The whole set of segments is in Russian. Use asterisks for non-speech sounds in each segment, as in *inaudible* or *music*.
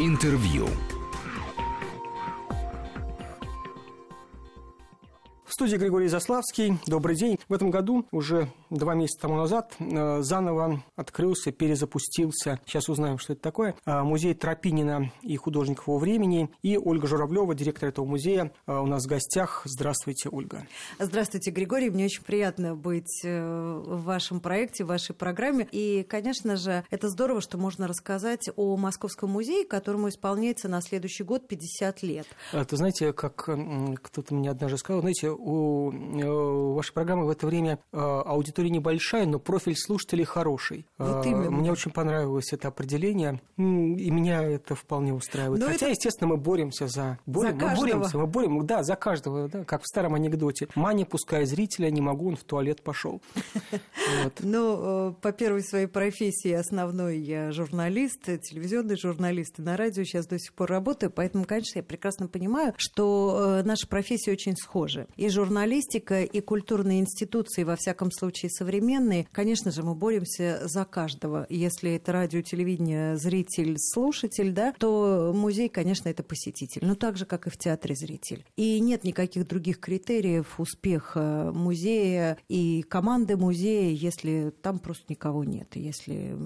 Интервью. Студии Григорий Заславский. Добрый день. В этом году, уже два месяца тому назад, э, заново открылся, перезапустился, сейчас узнаем, что это такое, э, музей Тропинина и художников его времени. И Ольга Журавлева, директор этого музея, э, у нас в гостях. Здравствуйте, Ольга. Здравствуйте, Григорий. Мне очень приятно быть в вашем проекте, в вашей программе. И, конечно же, это здорово, что можно рассказать о Московском музее, которому исполняется на следующий год 50 лет. Это знаете, как кто-то мне однажды сказал, знаете, у э, вашей программы в это время э, аудитория небольшая, но профиль слушателей хороший. Вот э, именно. Мне очень понравилось это определение, и меня это вполне устраивает. Но Хотя, это... естественно, мы боремся за... Борем, за мы боремся, мы боремся, да, за каждого, да, как в старом анекдоте. Мани, пускай зрителя, не могу, он в туалет пошел. *laughs* Ну, по первой своей профессии основной я журналист, телевизионный журналист, и на радио сейчас до сих пор работаю, поэтому, конечно, я прекрасно понимаю, что наша профессия очень схожа. И журналистика, и культурные институции, во всяком случае современные, конечно же, мы боремся за каждого. Если это радио, телевидение, зритель, слушатель, да, то музей, конечно, это посетитель. Но так же, как и в театре зритель. И нет никаких других критериев успеха музея и команды музея, если там просто никого нет. Если,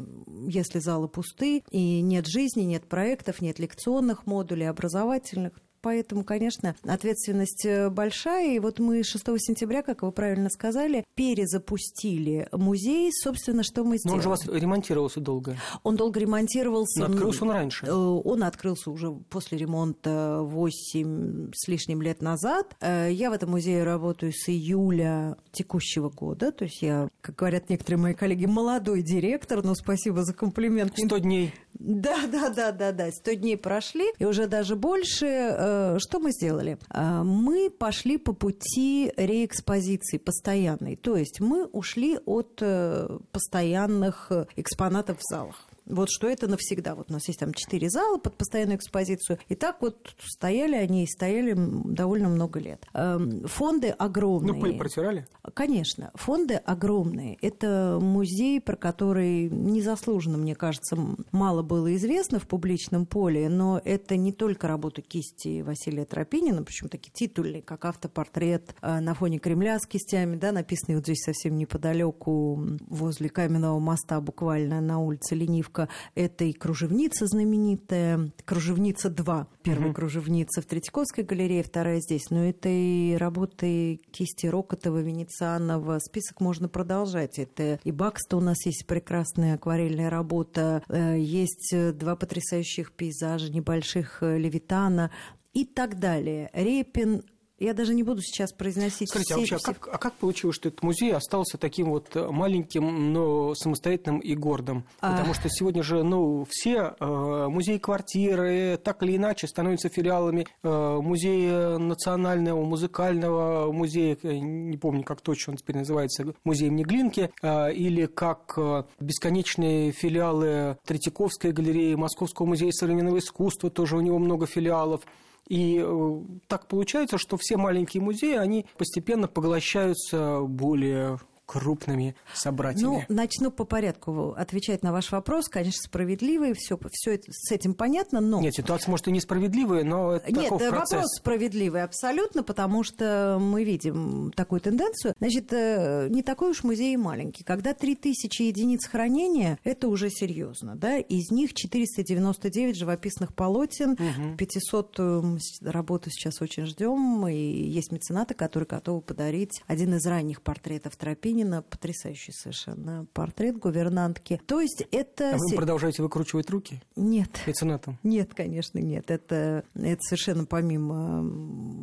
если залы пусты, и нет жизни, нет проектов, нет лекционных модулей, образовательных, Поэтому, конечно, ответственность э, большая. И вот мы 6 сентября, как вы правильно сказали, перезапустили музей. Собственно, что мы сделали? Но он же у вас ремонтировался долго. Он долго ремонтировался. Но открылся он раньше. Э, он открылся уже после ремонта 8 с лишним лет назад. Э, я в этом музее работаю с июля текущего года. То есть я, как говорят некоторые мои коллеги, молодой директор. Но спасибо за комплимент. 100 дней. *laughs* Да, да, да, да, да. 100 дней прошли, и уже даже больше Э, что мы сделали? Э, мы пошли по пути реэкспозиции постоянной. То есть мы ушли от э, постоянных экспонатов в залах. Вот что это навсегда. Вот у нас есть там четыре зала под постоянную экспозицию. И так вот стояли они и стояли довольно много лет. Эм, фонды огромные. Ну, пыль протирали? Конечно. Фонды огромные. Это музей, про который незаслуженно, мне кажется, мало было известно в публичном поле, но это не только работа кисти Василия Тропинина, причем такие титульные, как автопортрет э, на фоне Кремля с кистями, да, написанный вот здесь совсем неподалеку возле каменного моста, буквально на улице Ленивка выставка этой кружевницы знаменитая, кружевница 2, первая угу. кружевница в Третьяковской галерее, вторая здесь. Но этой работы кисти Рокотова, Венецианова, список можно продолжать. Это и Бакста у нас есть прекрасная акварельная работа, э, есть два потрясающих пейзажа небольших э, Левитана, и так далее. Репин, я даже не буду сейчас произносить Скажите, все, а вообще, все... А, как, а как получилось, что этот музей остался таким вот э, маленьким, но самостоятельным и гордым? А... Потому что сегодня же, ну, все э, музеи-квартиры так или иначе становятся филиалами э, музея национального, музыкального музея, э, не помню, как точно он теперь называется, музей имени Глинки, э, или как э, бесконечные филиалы Третьяковской галереи, Московского музея современного искусства, тоже у него много филиалов. И э, так получается, что все маленькие музеи, они постепенно поглощаются более крупными собратьями? Ну, начну по порядку отвечать на ваш вопрос. Конечно, справедливый, все, все это, с этим понятно, но... Нет, ситуация, может, и несправедливая, но это Нет, таков процесс. вопрос справедливый абсолютно, потому что мы видим такую тенденцию. Значит, э, не такой уж музей маленький. Когда 3000 единиц хранения, это уже серьезно, да? Из них 499 живописных полотен, угу. 500 э, работы сейчас очень ждем, и есть меценаты, которые готовы подарить один из ранних портретов Тропи Ленина, потрясающий совершенно портрет гувернантки. То есть это... А вы продолжаете выкручивать руки? Нет. Меценатом? Нет, конечно, нет. Это, это совершенно помимо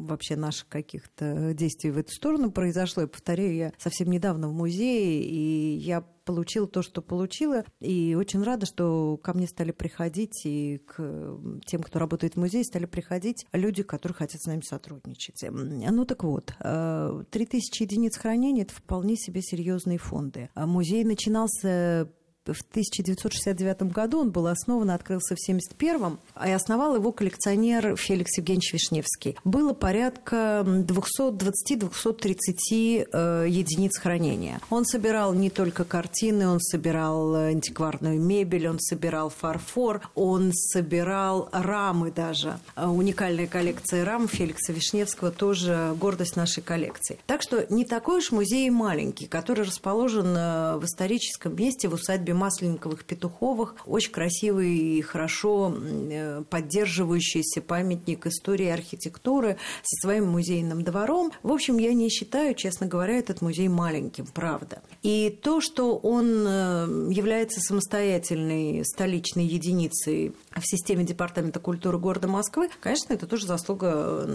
вообще наших каких-то действий в эту сторону произошло. Я повторяю, я совсем недавно в музее, и я получила то, что получила. И очень рада, что ко мне стали приходить, и к тем, кто работает в музее, стали приходить люди, которые хотят с нами сотрудничать. Ну так вот, 3000 э, единиц хранения – это вполне себе серьезные фонды. А музей начинался в 1969 году, он был основан, открылся в 1971, и основал его коллекционер Феликс Евгеньевич Вишневский. Было порядка 220-230 э, единиц хранения. Он собирал не только картины, он собирал антикварную мебель, он собирал фарфор, он собирал рамы даже. Э, уникальная коллекция рам Феликса Вишневского тоже гордость нашей коллекции. Так что не такой уж музей маленький, который расположен э, в историческом месте в усадьбе Масленниковых Петуховых. Очень красивый и хорошо э, поддерживающийся памятник истории и архитектуры со своим музейным двором. В общем, я не считаю, честно говоря, этот музей маленьким, правда. И то, что он э, является самостоятельной столичной единицей в системе Департамента культуры города Москвы, конечно, это тоже заслуга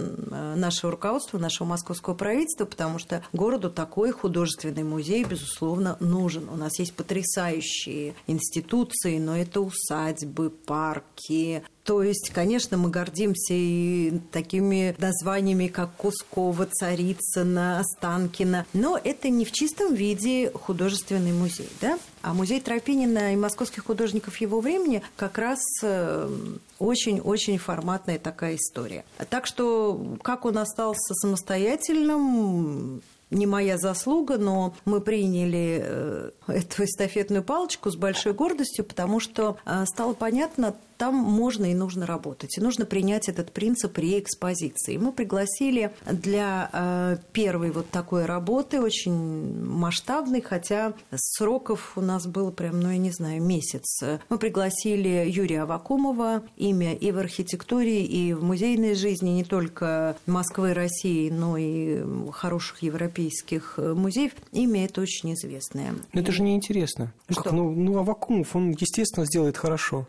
нашего руководства, нашего московского правительства, потому что городу такой художественный музей, безусловно, нужен. У нас есть потрясающие институции, но это усадьбы, парки, то есть, конечно, мы гордимся и такими названиями, как Кускова, Царицына, Останкина, но это не в чистом виде художественный музей, да? А музей Тропинина и московских художников его времени как раз э, очень-очень форматная такая история. Так что, как он остался самостоятельным, не моя заслуга, но мы приняли э, эту эстафетную палочку с большой гордостью, потому что э, стало понятно там можно и нужно работать. И нужно принять этот принцип реэкспозиции. Мы пригласили для э, первой вот такой работы, очень масштабной, хотя сроков у нас было прям, ну, я не знаю, месяц. Мы пригласили Юрия Авакумова, имя и в архитектуре, и в музейной жизни не только Москвы и России, но и хороших европейских музеев. Имя это очень известное. Но это же неинтересно. Что? Ну, ну, Авакумов, он, естественно, сделает хорошо.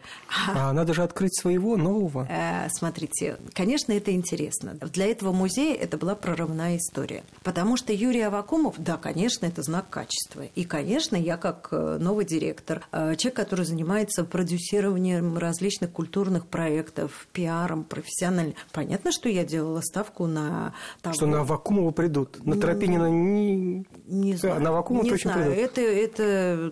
А надо же открыть своего нового. Э, смотрите, конечно, это интересно. Для этого музея это была прорывная история. Потому что Юрий Авакумов, да, конечно, это знак качества. И, конечно, я как э, новый директор, э, человек, который занимается продюсированием различных культурных проектов, пиаром, профессионально. Понятно, что я делала ставку на того... Что на Авакумова придут. На Тропинина не... Не знаю. На Авакумова не точно знаю. придут. Это, это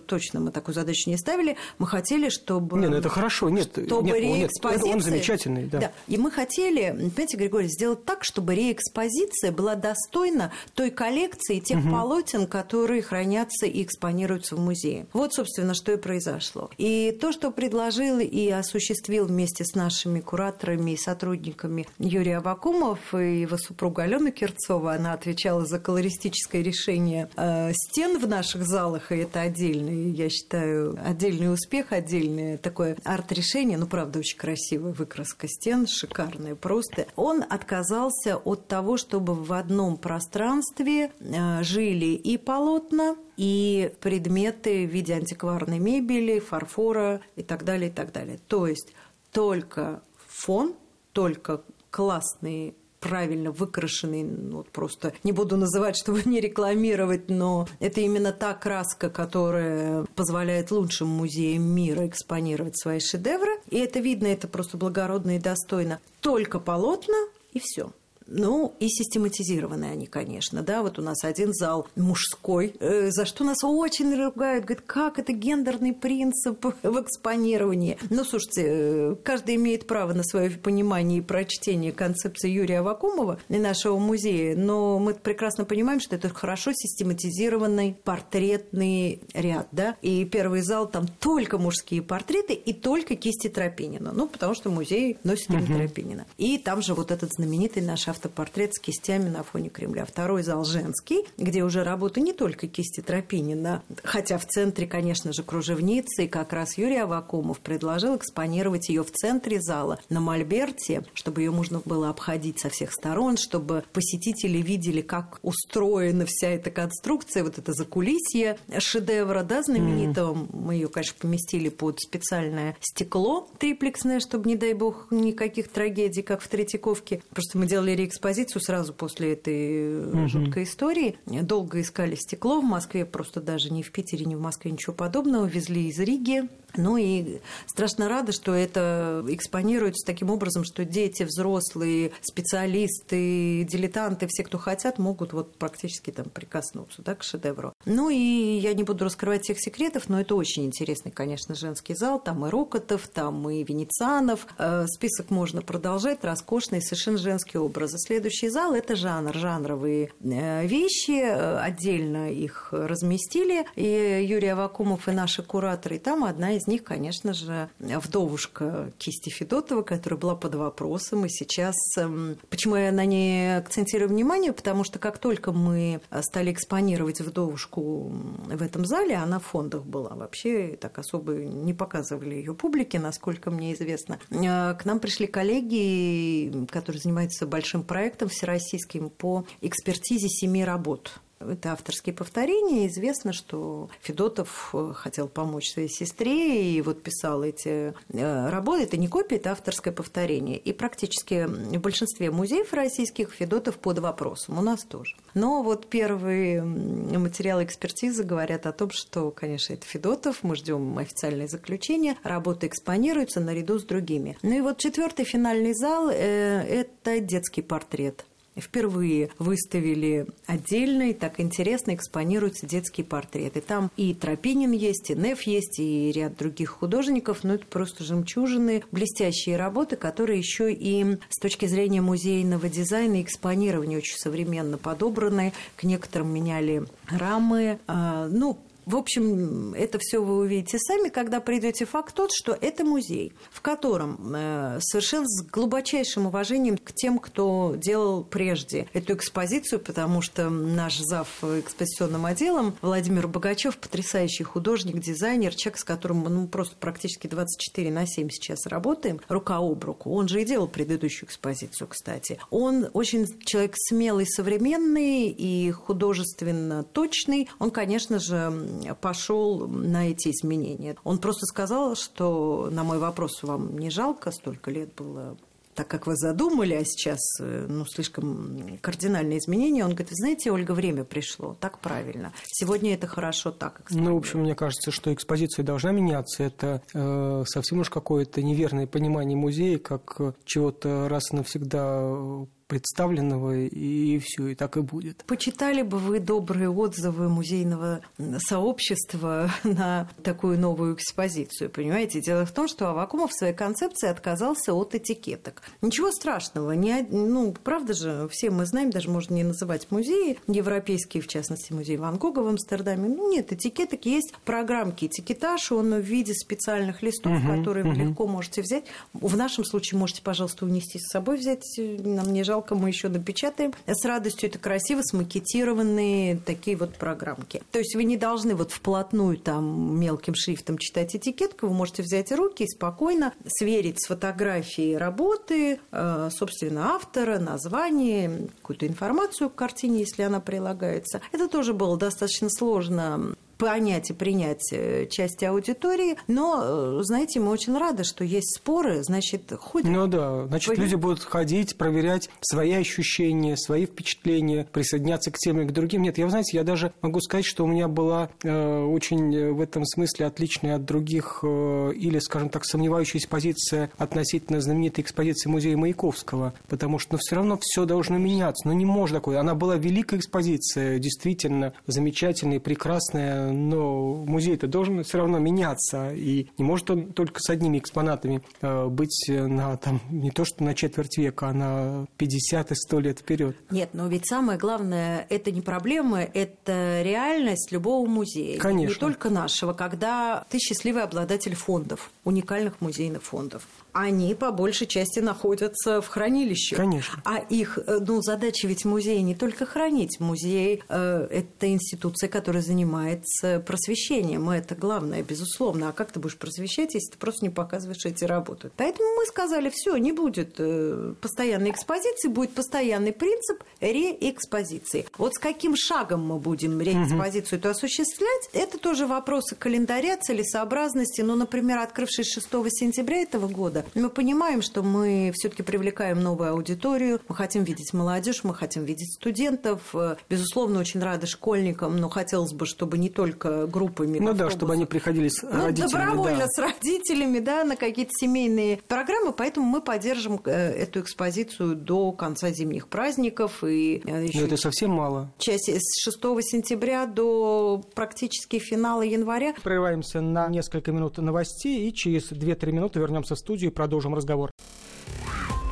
точно мы такую задачу не ставили. Мы хотели, чтобы... Не, ну это хорошо. Нет, чтобы нет, нет, реэкспозиция... он замечательный, да. да. И мы хотели, понимаете, Григорий, сделать так, чтобы реэкспозиция была достойна той коллекции, тех угу. полотен, которые хранятся и экспонируются в музее. Вот, собственно, что и произошло. И то, что предложил и осуществил вместе с нашими кураторами и сотрудниками Юрий Авакумов и его супруга Алена Кирцова, она отвечала за колористическое решение э, стен в наших залах, и это отдельный, я считаю, отдельный успех, отдельное такое арт-решение, ну, правда, очень красивая выкраска стен, шикарная просто. Он отказался от того, чтобы в одном пространстве э, жили и полотна, и предметы в виде антикварной мебели, фарфора и так далее, и так далее. То есть только фон, только классные правильно выкрашенный, ну, вот просто не буду называть, чтобы *laughs* не рекламировать, но это именно та краска, которая позволяет лучшим музеям мира экспонировать свои шедевры. И это видно, это просто благородно и достойно. Только полотна и все. Ну, и систематизированные они, конечно, да, вот у нас один зал мужской, э, за что нас очень ругают, говорят, как это гендерный принцип в экспонировании. Ну, слушайте, э, каждый имеет право на свое понимание и прочтение концепции Юрия Авакумова и нашего музея, но мы прекрасно понимаем, что это хорошо систематизированный портретный ряд, да, и первый зал там только мужские портреты и только кисти Тропинина, ну, потому что музей носит имя угу. Тропинина. И там же вот этот знаменитый наш автопортрет с кистями на фоне Кремля. Второй зал женский, где уже работа не только кисти Тропинина, хотя в центре, конечно же, кружевницы, и как раз Юрий Авакумов предложил экспонировать ее в центре зала на Мольберте, чтобы ее можно было обходить со всех сторон, чтобы посетители видели, как устроена вся эта конструкция, вот это закулисье шедевра, да, знаменитого. Mm. Мы ее, конечно, поместили под специальное стекло триплексное, чтобы, не дай бог, никаких трагедий, как в Третьяковке. Просто мы делали экспозицию сразу после этой угу. жуткой истории. Долго искали стекло в Москве, просто даже ни в Питере, ни в Москве ничего подобного. Везли из Риги. Ну и страшно рада, что это экспонируется таким образом, что дети, взрослые, специалисты, дилетанты, все, кто хотят, могут вот практически там прикоснуться да, к шедевру. Ну и я не буду раскрывать всех секретов, но это очень интересный, конечно, женский зал. Там и Рокотов, там и Венецианов. Э, список можно продолжать. Роскошные, совершенно женские образы. Следующий зал – это жанр, жанровые э, вещи. Отдельно их разместили. И Юрий Авакумов, и наши кураторы. И там одна из них, конечно же, вдовушка кисти Федотова, которая была под вопросом. И сейчас... Эм, почему я на ней акцентирую внимание? Потому что как только мы стали экспонировать вдовушку в этом зале, она в фондах была. Вообще так особо не показывали ее публике, насколько мне известно. Э, к нам пришли коллеги, которые занимаются большим проектом всероссийским по экспертизе семи работ это авторские повторения. Известно, что Федотов э, хотел помочь своей сестре и вот писал эти э, работы. Это не копия, это авторское повторение. И практически в большинстве музеев российских Федотов под вопросом. У нас тоже. Но вот первые материалы экспертизы говорят о том, что, конечно, это Федотов. Мы ждем официальное заключение. Работа экспонируется наряду с другими. Ну и вот четвертый финальный зал э, – это детский портрет впервые выставили отдельно и так интересно экспонируются детские портреты. Там и Тропинин есть, и Неф есть, и ряд других художников, но это просто жемчужины, блестящие работы, которые еще и с точки зрения музейного дизайна и экспонирования очень современно подобраны. К некоторым меняли рамы. А, ну, в общем, это все вы увидите сами, когда придете. Факт тот, что это музей, в котором э, совершенно с глубочайшим уважением к тем, кто делал прежде эту экспозицию, потому что наш зав экспозиционным отделом Владимир Богачев потрясающий художник, дизайнер, человек, с которым мы ну, просто практически 24 на 7 сейчас работаем, рука об руку. Он же и делал предыдущую экспозицию, кстати. Он очень человек смелый, современный и художественно точный. Он, конечно же, пошел на эти изменения. Он просто сказал, что на мой вопрос вам не жалко, столько лет было так как вы задумали, а сейчас э, ну, слишком кардинальные изменения, он говорит, вы знаете, Ольга, время пришло, так правильно. Сегодня это хорошо так. Ну, в общем, мне кажется, что экспозиция должна меняться. Это э, совсем уж какое-то неверное понимание музея, как чего-то раз и навсегда представленного, и все, и так и будет. Почитали бы вы добрые отзывы музейного сообщества *laughs* на такую новую экспозицию, понимаете? Дело в том, что Авакумов в своей концепции отказался от этикеток. Ничего страшного, не, ну, правда же, все мы знаем, даже можно не называть музеи, европейские, в частности, музей Ван Гога в Амстердаме, ну, нет, этикеток есть, программки, этикетаж, он в виде специальных листов, угу, которые угу. вы легко можете взять. В нашем случае можете, пожалуйста, унести с собой, взять, нам не жалко жалко, мы еще напечатаем. С радостью это красиво смакетированные такие вот программки. То есть вы не должны вот вплотную там мелким шрифтом читать этикетку, вы можете взять руки и спокойно сверить с фотографией работы, э, собственно, автора, название, какую-то информацию к картине, если она прилагается. Это тоже было достаточно сложно понять и принять э, части аудитории. Но, э, знаете, мы очень рады, что есть споры, значит, ходят. Ну да, значит, Пойдем. люди будут ходить, проверять свои ощущения, свои впечатления, присоединяться к тем и к другим. Нет, я, знаете, я даже могу сказать, что у меня была э, очень в этом смысле отличная от других э, или, скажем так, сомневающаяся позиция относительно знаменитой экспозиции музея Маяковского, потому что ну, все равно все должно меняться. Ну, не может такое. Она была великая экспозиция, действительно замечательная, прекрасная, но музей-то должен все равно меняться, и не может он только с одними экспонатами э, быть на там, не то что на четверть века, а на 50 и 100 лет вперед. Нет, но ведь самое главное, это не проблема, это реальность любого музея. Конечно. Не только нашего, когда ты счастливый обладатель фондов, уникальных музейных фондов они по большей части находятся в хранилище. Конечно. А их э, ну, задача ведь музея не только хранить. Музей э, – это институция, которая занимается просвещением. Это главное, безусловно. А как ты будешь просвещать, если ты просто не показываешь эти работы? Поэтому мы сказали, все, не будет э, постоянной экспозиции, будет постоянный принцип реэкспозиции. Вот с каким шагом мы будем реэкспозицию эту осуществлять, это тоже вопросы календаря, целесообразности. Ну, например, открывшись 6 сентября этого года, мы понимаем, что мы все-таки привлекаем новую аудиторию, мы хотим видеть молодежь, мы хотим видеть студентов. Безусловно, очень рады школьникам, но хотелось бы, чтобы не только группами. Ну да, чтобы они приходили с ну, родителями. Добровольно да. с родителями, да, на какие-то семейные программы, поэтому мы поддержим э, эту экспозицию до конца зимних праздников. И э, еще но это совсем мало. Часть с 6 сентября до практически финала января. Прерываемся на несколько минут новостей и через 2-3 минуты вернемся в студию продолжим разговор.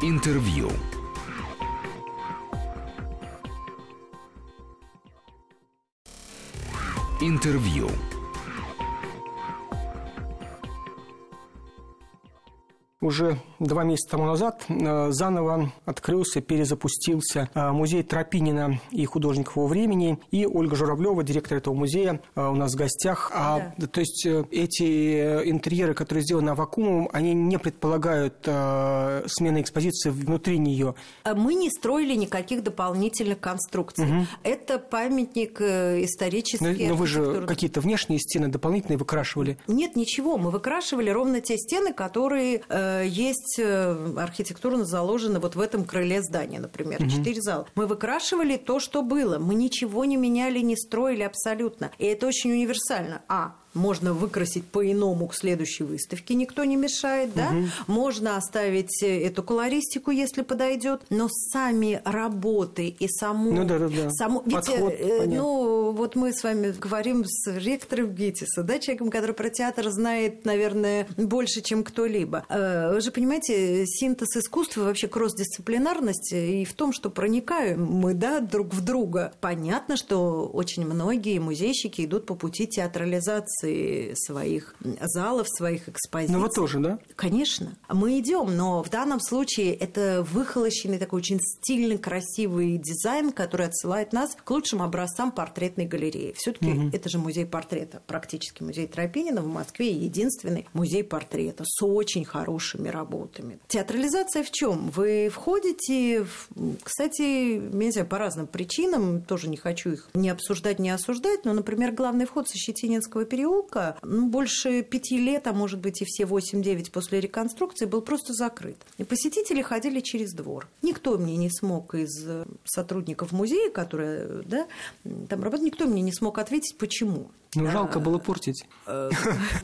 Интервью. Интервью. Уже два месяца тому назад э, заново открылся, перезапустился э, музей Тропинина и художников его времени. И Ольга Журавлева, директор этого музея, э, у нас в гостях. А, да. То есть эти интерьеры, которые сделаны вакуумом, они не предполагают смены экспозиции внутри нее. Мы не строили никаких дополнительных конструкций. Угу. Это памятник исторический. Но, но вы же какие-то внешние стены дополнительные выкрашивали? Нет, ничего. Мы выкрашивали ровно те стены, которые есть э, архитектурно заложено вот в этом крыле здания, например, угу. четыре зала. Мы выкрашивали то, что было. Мы ничего не меняли, не строили абсолютно. И это очень универсально. А, можно выкрасить по-иному к следующей выставке, никто не мешает, да? Угу. Можно оставить э, эту колористику, если подойдет, но сами работы и саму... Ну да, да, да. Саму... Подход, Ведь, э, ну, вот мы с вами говорим с ректором ГИТИСа, да, человеком, который про театр знает, наверное, больше, чем кто-либо. Э, вы же понимаете, синтез искусства, вообще кросс-дисциплинарность и в том, что проникаем мы, да, друг в друга. Понятно, что очень многие музейщики идут по пути театрализации концепции своих залов, своих экспозиций. Ну, вы тоже, да? Конечно. Мы идем, но в данном случае это выхолощенный такой очень стильный, красивый дизайн, который отсылает нас к лучшим образцам портретной галереи. все таки угу. это же музей портрета, практически музей Тропинина в Москве единственный музей портрета с очень хорошими работами. Театрализация в чем? Вы входите, в... кстати, нельзя по разным причинам, тоже не хочу их не обсуждать, не осуждать, но, например, главный вход со Щетининского периода переулка ну, больше пяти лет, а может быть и все 8-9 после реконструкции, был просто закрыт. И посетители ходили через двор. Никто мне не смог из сотрудников музея, которые да, там работают, никто мне не смог ответить, почему. Ну, жалко было портить. Э,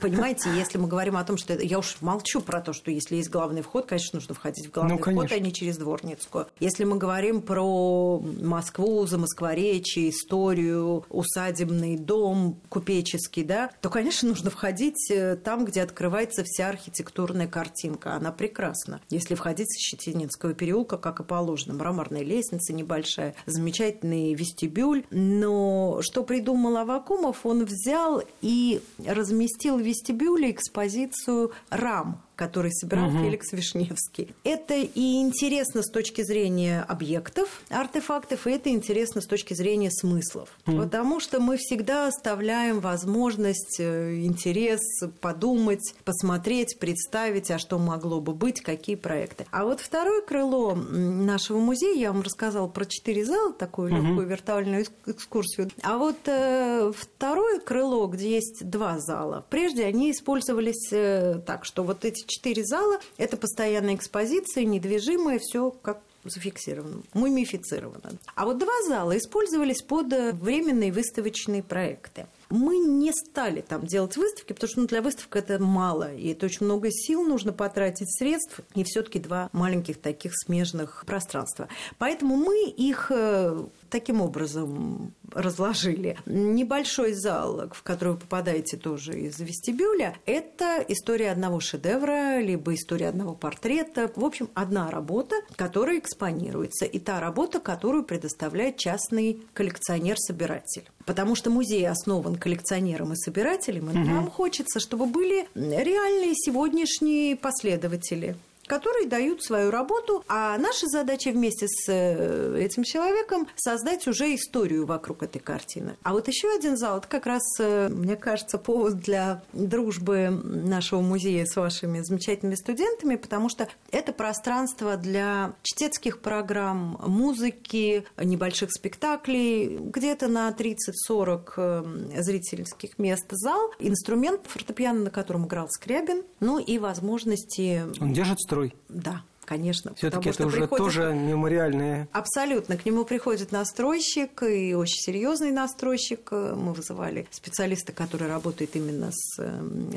понимаете, если мы говорим о том, что это... Я уж молчу про то, что если есть главный вход, конечно, нужно входить в главный ну, вход, а не через Дворницкую. Если мы говорим про Москву, Замоскворечье, историю, усадебный дом купеческий, да, то, конечно, нужно входить э, там, где открывается вся архитектурная картинка. Она прекрасна. Если входить с Щетининского переулка, как и положено, мраморная лестница небольшая, замечательный вестибюль. Но что придумал Авакумов, он взял и разместил в вестибюле экспозицию рам который собирал угу. Феликс Вишневский. Это и интересно с точки зрения объектов, артефактов, и это интересно с точки зрения смыслов. Угу. Потому что мы всегда оставляем возможность, э, интерес подумать, посмотреть, представить, а что могло бы быть, какие проекты. А вот второе крыло нашего музея, я вам рассказала про четыре зала, такую угу. легкую виртуальную экскурсию. А вот э, второе крыло, где есть два зала, прежде они использовались э, так, что вот эти четыре зала – это постоянная экспозиция, недвижимая, все как зафиксировано, мумифицировано. А вот два зала использовались под временные выставочные проекты. Мы не стали там делать выставки, потому что ну, для выставок это мало, и это очень много сил нужно потратить, средств, и все таки два маленьких таких смежных пространства. Поэтому мы их э, таким образом разложили. Небольшой зал, в который вы попадаете тоже из вестибюля, это история одного шедевра, либо история одного портрета. В общем, одна работа, которая экспонируется, и та работа, которую предоставляет частный коллекционер-собиратель. Потому что музей основан коллекционером и собирателем, и угу. нам хочется, чтобы были реальные сегодняшние последователи которые дают свою работу, а наша задача вместе с э, этим человеком создать уже историю вокруг этой картины. А вот еще один зал, это как раз, э, мне кажется, повод для дружбы нашего музея с вашими замечательными студентами, потому что это пространство для чтецких программ, музыки, небольших спектаклей, где-то на 30-40 э, зрительских мест зал, инструмент фортепиано, на котором играл Скрябин, ну и возможности... Он держит строй? Да конечно. Все-таки это уже приходит... тоже мемориальные. Абсолютно. К нему приходит настройщик, и очень серьезный настройщик. Мы вызывали специалиста, который работает именно с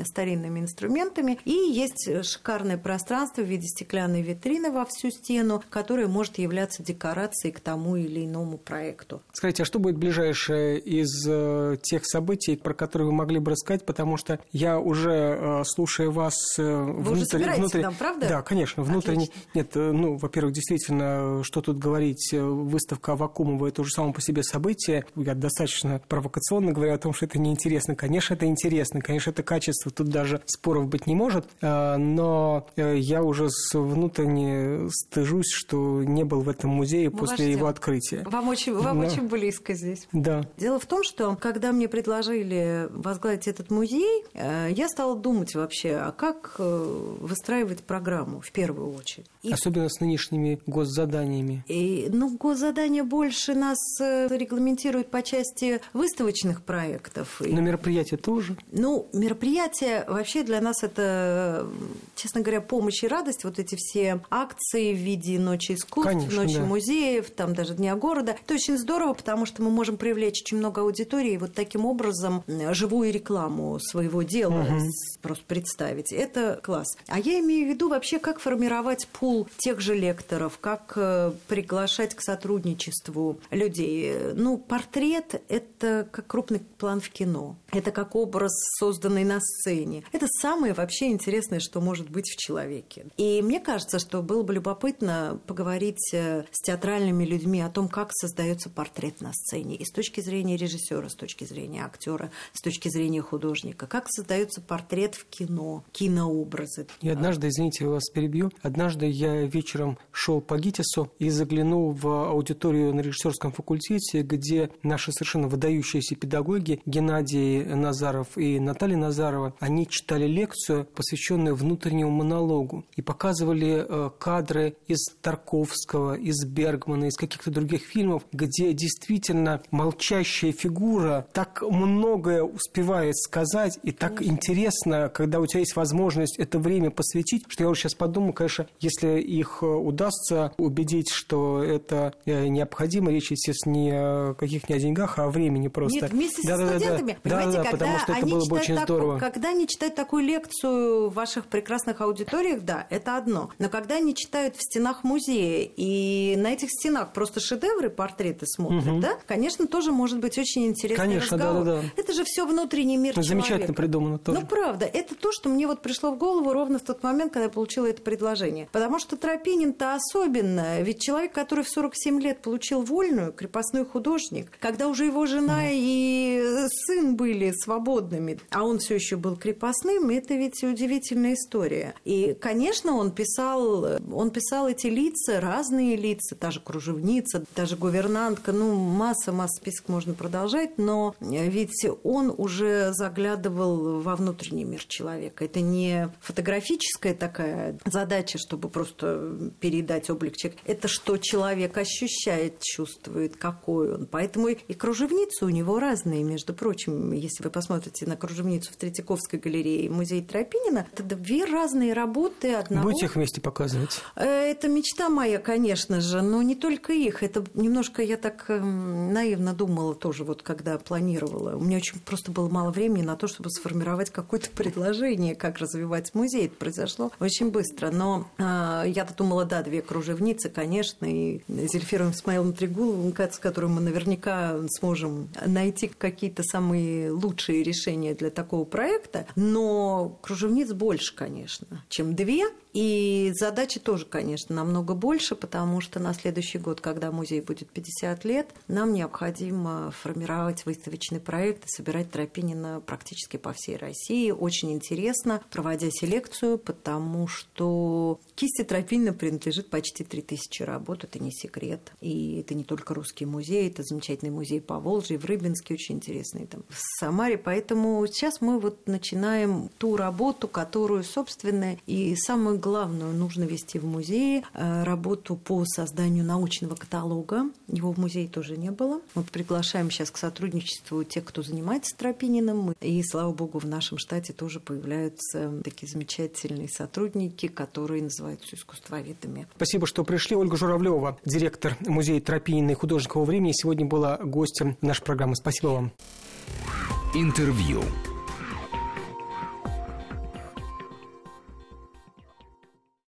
старинными инструментами. И есть шикарное пространство в виде стеклянной витрины во всю стену, которое может являться декорацией к тому или иному проекту. Скажите, а что будет ближайшее из э, тех событий, про которые вы могли бы рассказать? Потому что я уже, э, слушая вас... Э, вы внутрь... уже внутрь... там, правда? Да, конечно. Внутренне... Нет, э, ну, во-первых, действительно, что тут говорить, э, выставка Авакумова – это уже само по себе событие. Я достаточно провокационно говорю о том, что это неинтересно. Конечно, это интересно, конечно, это качество, тут даже споров быть не может, э, но я уже внутренне стыжусь, что не был в этом музее Мы после его открытия. Вам очень, вам но... очень близко здесь. Да. Дело в том, что когда мне предложили возглавить этот музей, я стала думать вообще, а как выстраивать программу в первую очередь. И... Особенно с нынешними госзаданиями. И, ну, госзадания больше нас э, регламентируют по части выставочных проектов. Но мероприятия тоже? Ну, мероприятия вообще для нас это, честно говоря, помощь и радость. Вот эти все акции в виде Ночи искусств, Конечно, Ночи да. музеев, там даже Дня города. Это очень здорово, потому что мы можем привлечь очень много аудитории и вот таким образом живую рекламу своего дела угу. просто представить. Это класс. А я имею в виду вообще, как формировать пул тех же лекторов, как э, приглашать к сотрудничеству людей. Ну, портрет – это как крупный план в кино. Это как образ, созданный на сцене. Это самое вообще интересное, что может быть в человеке. И мне кажется, что было бы любопытно поговорить э, с театральными людьми о том, как создается портрет на сцене. И с точки зрения режиссера, с точки зрения актера, с точки зрения художника. Как создается портрет в кино, кинообразы. И однажды, извините, я вас перебью, однажды я я вечером шел по ГИТИСу и заглянул в аудиторию на режиссерском факультете, где наши совершенно выдающиеся педагоги Геннадий Назаров и Наталья Назарова, они читали лекцию, посвященную внутреннему монологу, и показывали э, кадры из Тарковского, из Бергмана, из каких-то других фильмов, где действительно молчащая фигура так многое успевает сказать, и так интересно, когда у тебя есть возможность это время посвятить, что я уже сейчас подумал, конечно, если их э, удастся убедить, что это э, необходимо, речь, естественно, не о каких не о деньгах, а о времени просто. Нет, вместе да, со да, студентами. Да, Понимаете, да, да, потому что это было бы очень так, здорово. Когда они читают такую лекцию в ваших прекрасных аудиториях, да, это одно. Но когда они читают в стенах музея, и на этих стенах просто шедевры, портреты смотрят, угу. да, конечно, тоже может быть очень интересный конечно, разговор. Да, да, да. Это же все внутренний мир Замечательно человека. придумано тоже. Ну, правда, это то, что мне вот пришло в голову ровно в тот момент, когда я получила это предложение. Потому что что Тропинин-то особенно, ведь человек, который в 47 лет получил вольную, крепостной художник, когда уже его жена и сын были свободными, а он все еще был крепостным, это ведь удивительная история. И, конечно, он писал, он писал эти лица, разные лица, та же кружевница, та же гувернантка, ну, масса-масса список можно продолжать, но ведь он уже заглядывал во внутренний мир человека. Это не фотографическая такая задача, чтобы просто передать облик человека. Это что человек ощущает, чувствует, какой он. Поэтому и кружевницы у него разные, между прочим. Если вы посмотрите на кружевницу в Третьяковской галерее музей Тропинина, это две разные работы одного. Будете их вместе показывать? Э, это мечта моя, конечно же, но не только их. Это немножко я так эм, наивно думала тоже, вот когда планировала. У меня очень просто было мало времени на то, чтобы сформировать какое-то *laughs* предложение, как развивать музей. Это произошло очень быстро. Но а, я-то думала, да, две кружевницы, конечно, и Зельфиром Исмаилом Трегуловым, с которым мы наверняка сможем найти какие-то самые лучшие решения для такого проекта, но кружевниц больше, конечно, чем две, и задачи тоже, конечно, намного больше, потому что на следующий год, когда музей будет 50 лет, нам необходимо формировать выставочный проект и собирать Тропинина практически по всей России. Очень интересно, проводя селекцию, потому что кисть Кисти Тропинина принадлежит почти 3000 работ, это не секрет. И это не только русский музей, это замечательный музей по Волжье, в Рыбинске очень интересный, там, в Самаре. Поэтому сейчас мы вот начинаем ту работу, которую, собственно, и самую главную нужно вести в музее, э, работу по созданию научного каталога. Его в музее тоже не было. Мы приглашаем сейчас к сотрудничеству тех, кто занимается Тропининым. И, слава богу, в нашем штате тоже появляются такие замечательные сотрудники, которые называются искусствоведами. Спасибо, что пришли. Ольга Журавлева, директор музея Тропинина и художникового времени, сегодня была гостем нашей программы. Спасибо вам. Интервью.